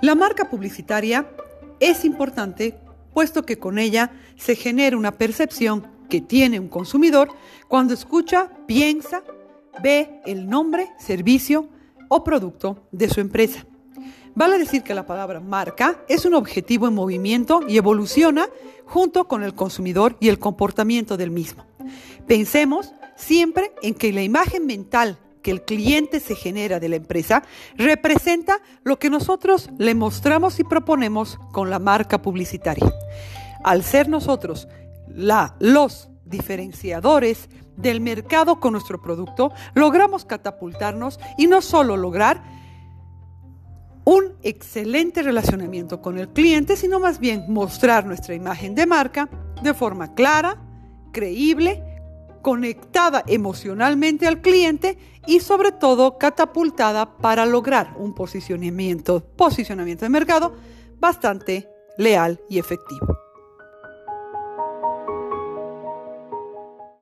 La marca publicitaria es importante puesto que con ella se genera una percepción que tiene un consumidor cuando escucha, piensa, ve el nombre, servicio o producto de su empresa. Vale decir que la palabra marca es un objetivo en movimiento y evoluciona junto con el consumidor y el comportamiento del mismo. Pensemos siempre en que la imagen mental que el cliente se genera de la empresa representa lo que nosotros le mostramos y proponemos con la marca publicitaria. Al ser nosotros la, los diferenciadores del mercado con nuestro producto, logramos catapultarnos y no solo lograr un excelente relacionamiento con el cliente, sino más bien mostrar nuestra imagen de marca de forma clara, creíble, conectada emocionalmente al cliente y sobre todo catapultada para lograr un posicionamiento, posicionamiento de mercado bastante leal y efectivo.